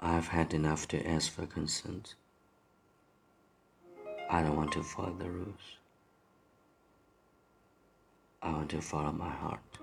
I've had enough to ask for consent. I don't want to follow the rules. I want to follow my heart.